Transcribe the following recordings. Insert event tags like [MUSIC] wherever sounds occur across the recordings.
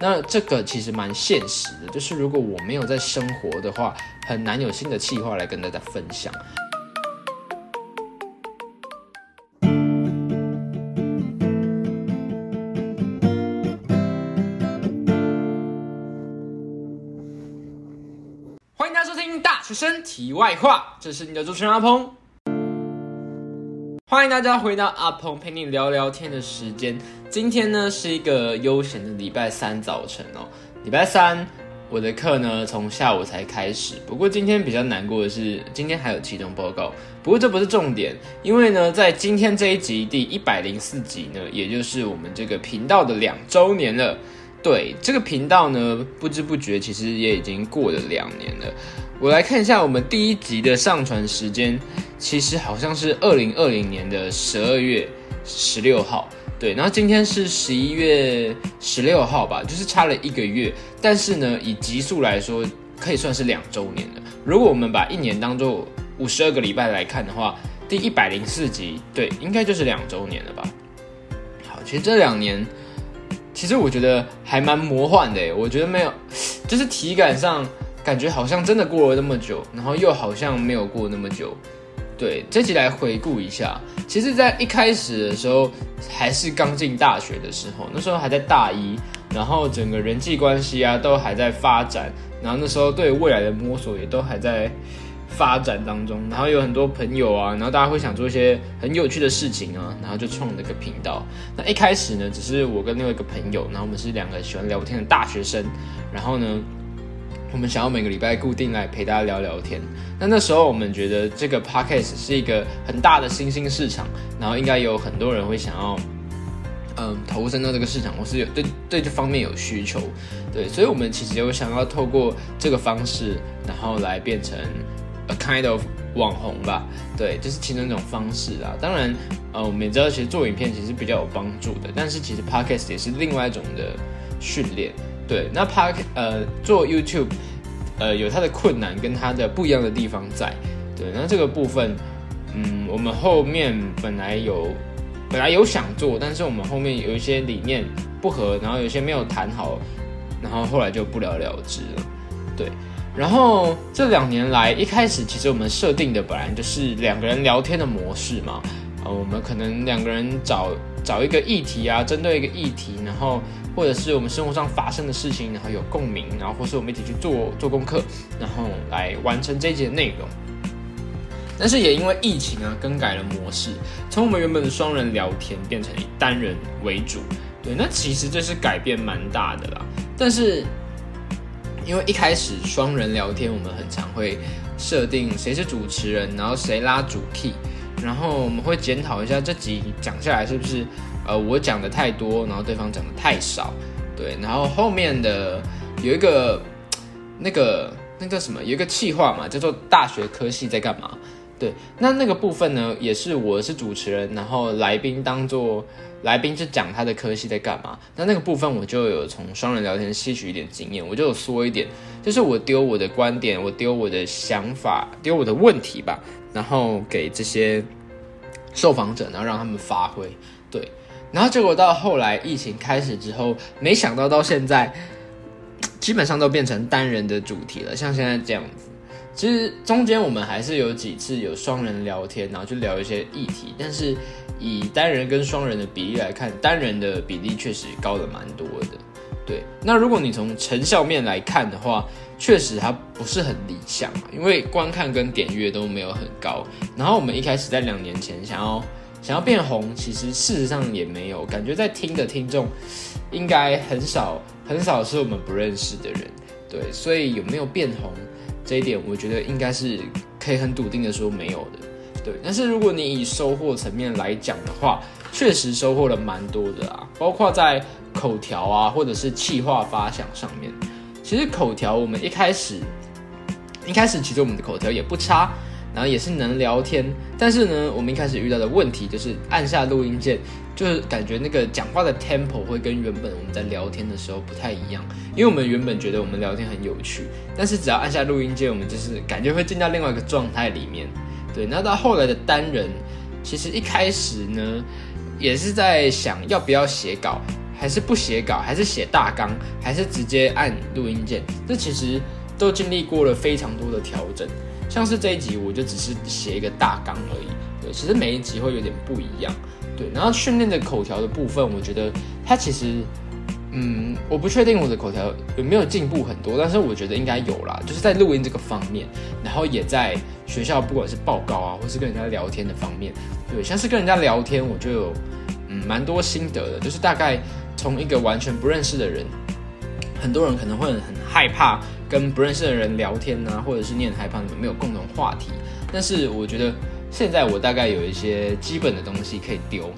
那这个其实蛮现实的，就是如果我没有在生活的话，很难有新的计划来跟大家分享。欢迎大家收听《大学生题外话》，这是你的主持人阿鹏。欢迎大家回到阿鹏陪你聊聊天的时间。今天呢是一个悠闲的礼拜三早晨哦。礼拜三我的课呢从下午才开始，不过今天比较难过的是，今天还有期中报告。不过这不是重点，因为呢在今天这一集第一百零四集呢，也就是我们这个频道的两周年了。对这个频道呢，不知不觉其实也已经过了两年了。我来看一下我们第一集的上传时间，其实好像是二零二零年的十二月十六号。对，然后今天是十一月十六号吧，就是差了一个月。但是呢，以集数来说，可以算是两周年了。如果我们把一年当做五十二个礼拜来看的话，第一百零四集，对，应该就是两周年了吧。好，其实这两年。其实我觉得还蛮魔幻的我觉得没有，就是体感上感觉好像真的过了那么久，然后又好像没有过那么久。对，这集来回顾一下，其实，在一开始的时候还是刚进大学的时候，那时候还在大一，然后整个人际关系啊都还在发展，然后那时候对未来的摸索也都还在。发展当中，然后有很多朋友啊，然后大家会想做一些很有趣的事情啊，然后就创了个频道。那一开始呢，只是我跟另外一个朋友，然后我们是两个喜欢聊天的大学生，然后呢，我们想要每个礼拜固定来陪大家聊聊天。那那时候我们觉得这个 podcast 是一个很大的新兴市场，然后应该有很多人会想要，嗯，投身到这个市场，或是有对对这方面有需求，对，所以我们其实有想要透过这个方式，然后来变成。A kind of 网红吧，对，就是其中一种方式啊。当然，呃，我们也知道，其实做影片其实比较有帮助的。但是，其实 Podcast 也是另外一种的训练。对，那 Park 呃做 YouTube 呃有它的困难跟它的不一样的地方在。对，那这个部分，嗯，我们后面本来有本来有想做，但是我们后面有一些理念不合，然后有一些没有谈好，然后后来就不了了之了。对。然后这两年来，一开始其实我们设定的本来就是两个人聊天的模式嘛，呃，我们可能两个人找找一个议题啊，针对一个议题，然后或者是我们生活上发生的事情，然后有共鸣，然后或是我们一起去做做功课，然后来完成这一节内容。但是也因为疫情啊，更改了模式，从我们原本的双人聊天变成以单人为主。对，那其实这是改变蛮大的啦，但是。因为一开始双人聊天，我们很常会设定谁是主持人，然后谁拉主 key，然后我们会检讨一下这集讲下来是不是呃我讲的太多，然后对方讲的太少，对，然后后面的有一个 [TSK] 那个那个什么有一个气话嘛，叫做大学科系在干嘛？对，那那个部分呢，也是我是主持人，然后来宾当做。来宾就讲他的科系在干嘛，那那个部分我就有从双人聊天吸取一点经验，我就有说一点，就是我丢我的观点，我丢我的想法，丢我的问题吧，然后给这些受访者，然后让他们发挥，对，然后结果到后来疫情开始之后，没想到到现在基本上都变成单人的主题了，像现在这样子，其实中间我们还是有几次有双人聊天，然后就聊一些议题，但是。以单人跟双人的比例来看，单人的比例确实高了蛮多的。对，那如果你从成效面来看的话，确实它不是很理想嘛，因为观看跟点阅都没有很高。然后我们一开始在两年前想要想要变红，其实事实上也没有，感觉在听的听众应该很少很少是我们不认识的人。对，所以有没有变红这一点，我觉得应该是可以很笃定的说没有的。对，但是如果你以收获层面来讲的话，确实收获了蛮多的啊，包括在口条啊，或者是气化发想上面。其实口条我们一开始，一开始其实我们的口条也不差，然后也是能聊天。但是呢，我们一开始遇到的问题就是按下录音键，就是感觉那个讲话的 tempo 会跟原本我们在聊天的时候不太一样。因为我们原本觉得我们聊天很有趣，但是只要按下录音键，我们就是感觉会进到另外一个状态里面。对，那到后来的单人，其实一开始呢，也是在想要不要写稿，还是不写稿，还是写大纲，还是直接按录音键，这其实都经历过了非常多的调整。像是这一集，我就只是写一个大纲而已。对，其实每一集会有点不一样。对，然后训练的口条的部分，我觉得它其实，嗯，我不确定我的口条有没有进步很多，但是我觉得应该有啦，就是在录音这个方面，然后也在学校不管是报告啊，或是跟人家聊天的方面，对，像是跟人家聊天，我就有嗯蛮多心得的，就是大概从一个完全不认识的人，很多人可能会很害怕。跟不认识的人聊天呢，或者是你很害怕你们没有共同话题。但是我觉得现在我大概有一些基本的东西可以丢，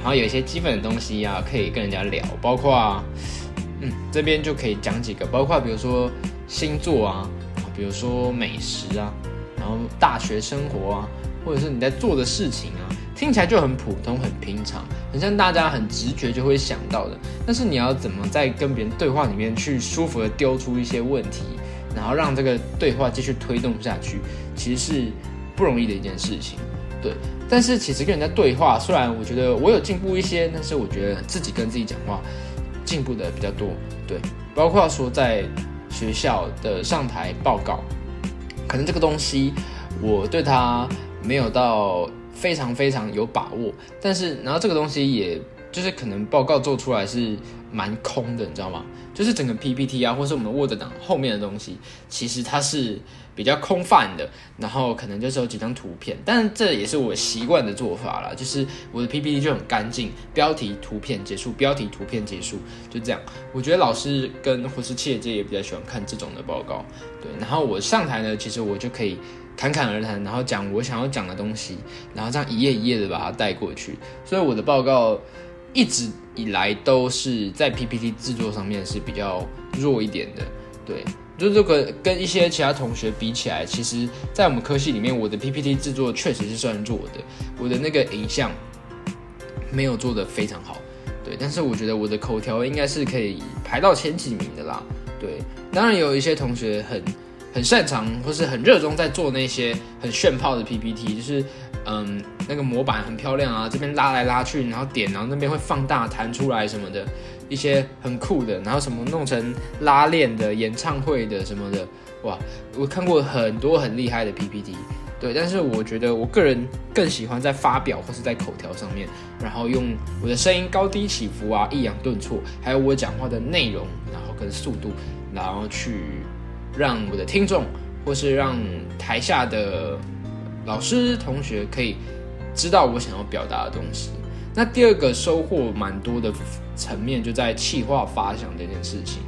然后有一些基本的东西啊可以跟人家聊，包括嗯这边就可以讲几个，包括比如说星座啊，比如说美食啊，然后大学生活啊，或者是你在做的事情啊。听起来就很普通、很平常，很像大家很直觉就会想到的。但是你要怎么在跟别人对话里面去舒服的丢出一些问题，然后让这个对话继续推动下去，其实是不容易的一件事情。对，但是其实跟人家对话，虽然我觉得我有进步一些，但是我觉得自己跟自己讲话进步的比较多。对，包括说在学校的上台报告，可能这个东西我对他没有到。非常非常有把握，但是然后这个东西也就是可能报告做出来是蛮空的，你知道吗？就是整个 PPT 啊，或是我们 Word 档后面的东西，其实它是比较空泛的，然后可能就是有几张图片，但这也是我习惯的做法了，就是我的 PPT 就很干净，标题图片结束，标题图片结束，就这样。我觉得老师跟或是企业界也比较喜欢看这种的报告，对。然后我上台呢，其实我就可以。侃侃而谈，然后讲我想要讲的东西，然后这样一页一页的把它带过去。所以我的报告一直以来都是在 PPT 制作上面是比较弱一点的。对，就这个跟一些其他同学比起来，其实，在我们科系里面，我的 PPT 制作确实是算弱的。我的那个影像没有做的非常好，对，但是我觉得我的口条应该是可以排到前几名的啦。对，当然有一些同学很。很擅长或是很热衷在做那些很炫炮的 PPT，就是嗯那个模板很漂亮啊，这边拉来拉去，然后点，然后那边会放大弹出来什么的，一些很酷的，然后什么弄成拉链的演唱会的什么的，哇，我看过很多很厉害的 PPT，对，但是我觉得我个人更喜欢在发表或是在口条上面，然后用我的声音高低起伏啊，抑扬顿挫，还有我讲话的内容，然后跟速度，然后去。让我的听众，或是让台下的老师同学可以知道我想要表达的东西。那第二个收获蛮多的层面，就在气化发想这件事情。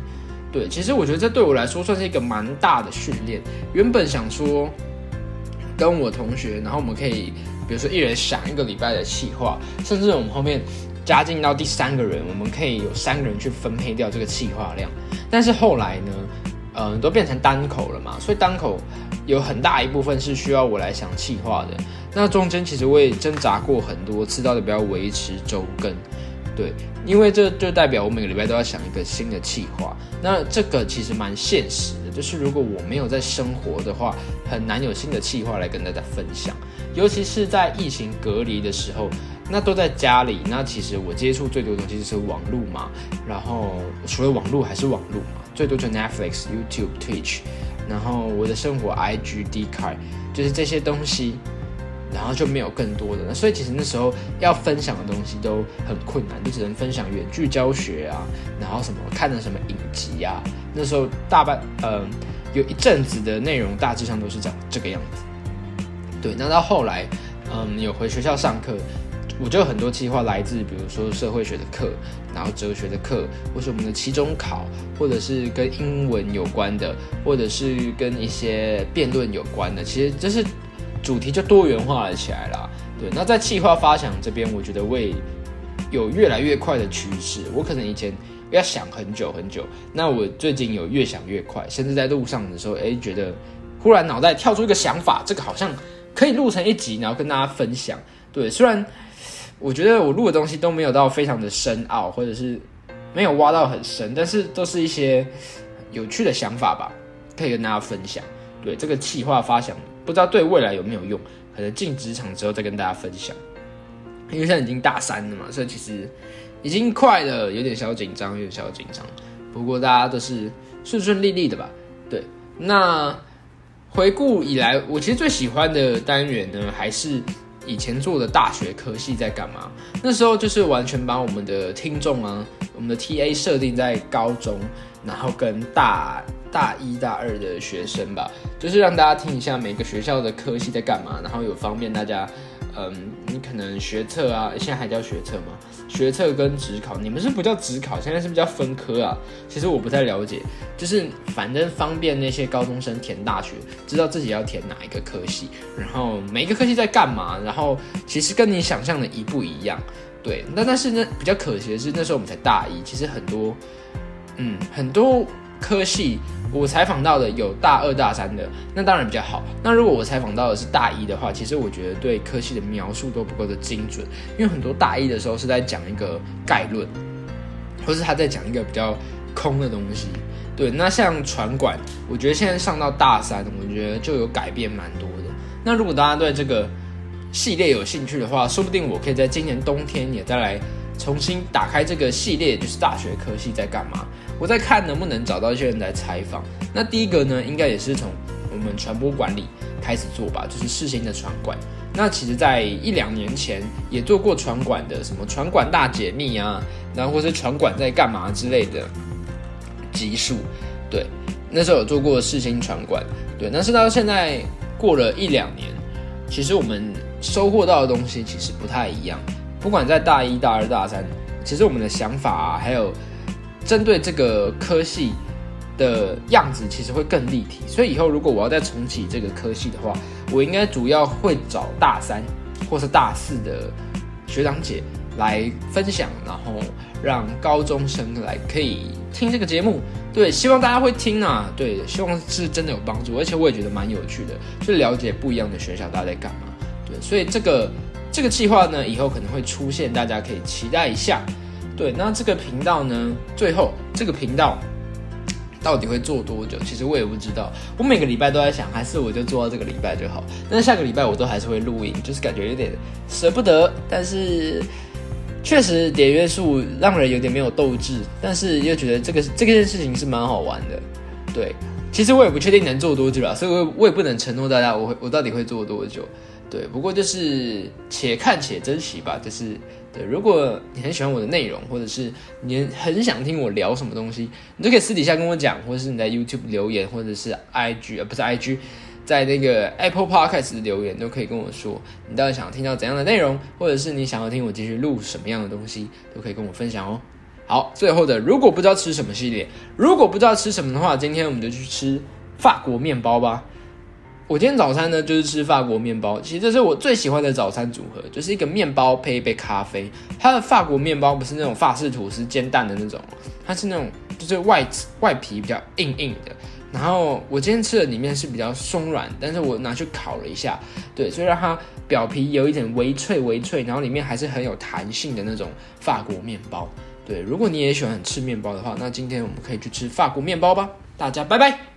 对，其实我觉得这对我来说算是一个蛮大的训练。原本想说跟我同学，然后我们可以，比如说一人想一个礼拜的气化，甚至我们后面加进到第三个人，我们可以有三个人去分配掉这个气化量。但是后来呢？嗯，都变成单口了嘛，所以单口有很大一部分是需要我来想气话的。那中间其实我也挣扎过很多次，到底不要维持周更，对，因为这就代表我每个礼拜都要想一个新的气话。那这个其实蛮现实的，就是如果我没有在生活的话，很难有新的气话来跟大家分享。尤其是在疫情隔离的时候，那都在家里，那其实我接触最多的东西就是网络嘛，然后除了网络还是网络嘛。最多就 Netflix、YouTube、Twitch，然后我的生活 IG、D 卡，就是这些东西，然后就没有更多的。所以其实那时候要分享的东西都很困难，就只能分享远距教学啊，然后什么看的什么影集啊。那时候大半呃有一阵子的内容大致上都是讲这个样子。对，那到后来嗯有回学校上课。我就很多计划来自，比如说社会学的课，然后哲学的课，或是我们的期中考，或者是跟英文有关的，或者是跟一些辩论有关的。其实这是主题就多元化了起来啦。对，那在计划发想这边，我觉得会有越来越快的趋势。我可能以前要想很久很久，那我最近有越想越快，甚至在路上的时候，哎，觉得忽然脑袋跳出一个想法，这个好像可以录成一集，然后跟大家分享。对，虽然。我觉得我录的东西都没有到非常的深奥，或者是没有挖到很深，但是都是一些有趣的想法吧，可以跟大家分享。对这个企划发想，不知道对未来有没有用，可能进职场之后再跟大家分享。因为现在已经大三了嘛，所以其实已经快了，有点小紧张，有点小紧张。不过大家都是顺顺利利的吧？对，那回顾以来，我其实最喜欢的单元呢，还是以前做的大学科系在干嘛？那时候就是完全把我们的听众啊，我们的 TA 设定在高中，然后跟大大一大二的学生吧，就是让大家听一下每个学校的科系在干嘛，然后有方便大家。嗯，你可能学测啊，现在还叫学测吗？学测跟职考，你们是不叫职考，现在是不是叫分科啊？其实我不太了解，就是反正方便那些高中生填大学，知道自己要填哪一个科系，然后每一个科系在干嘛，然后其实跟你想象的一不一样，对。那但是呢，比较可惜的是，那时候我们才大一，其实很多，嗯，很多科系。我采访到的有大二大三的，那当然比较好。那如果我采访到的是大一的话，其实我觉得对科系的描述都不够的精准，因为很多大一的时候是在讲一个概论，或是他在讲一个比较空的东西。对，那像船管，我觉得现在上到大三，我觉得就有改变蛮多的。那如果大家对这个系列有兴趣的话，说不定我可以在今年冬天也再来。重新打开这个系列，就是大学科系在干嘛？我在看能不能找到一些人来采访。那第一个呢，应该也是从我们传播管理开始做吧，就是世新的传管。那其实，在一两年前也做过传管的，什么传管大解密啊，然后或是传管在干嘛之类的集数。对，那时候有做过世新传管。对，但是到现在过了一两年，其实我们收获到的东西其实不太一样。不管在大一、大二、大三，其实我们的想法，还有针对这个科系的样子，其实会更立体。所以以后如果我要再重启这个科系的话，我应该主要会找大三或是大四的学长姐来分享，然后让高中生来可以听这个节目。对，希望大家会听啊。对，希望是真的有帮助，而且我也觉得蛮有趣的，去了解不一样的学校大家在干嘛。对，所以这个。这个计划呢，以后可能会出现，大家可以期待一下。对，那这个频道呢，最后这个频道到底会做多久？其实我也不知道。我每个礼拜都在想，还是我就做到这个礼拜就好。但是下个礼拜我都还是会录音，就是感觉有点舍不得。但是确实点约束让人有点没有斗志，但是又觉得这个这件事情是蛮好玩的。对，其实我也不确定能做多久了，所以我我也不能承诺大家我会我到底会做多久。对，不过就是且看且珍惜吧。就是对，如果你很喜欢我的内容，或者是你很想听我聊什么东西，你就可以私底下跟我讲，或者是你在 YouTube 留言，或者是 IG 啊，不是 IG，在那个 Apple Podcast 留言都可以跟我说，你到底想听到怎样的内容，或者是你想要听我继续录什么样的东西，都可以跟我分享哦。好，最后的，如果不知道吃什么系列，如果不知道吃什么的话，今天我们就去吃法国面包吧。我今天早餐呢，就是吃法国面包。其实这是我最喜欢的早餐组合，就是一个面包配一杯咖啡。它的法国面包不是那种法式吐司煎蛋的那种，它是那种就是外外皮比较硬硬的。然后我今天吃的里面是比较松软，但是我拿去烤了一下，对，所以让它表皮有一点微脆微脆，然后里面还是很有弹性的那种法国面包。对，如果你也喜欢吃面包的话，那今天我们可以去吃法国面包吧。大家拜拜。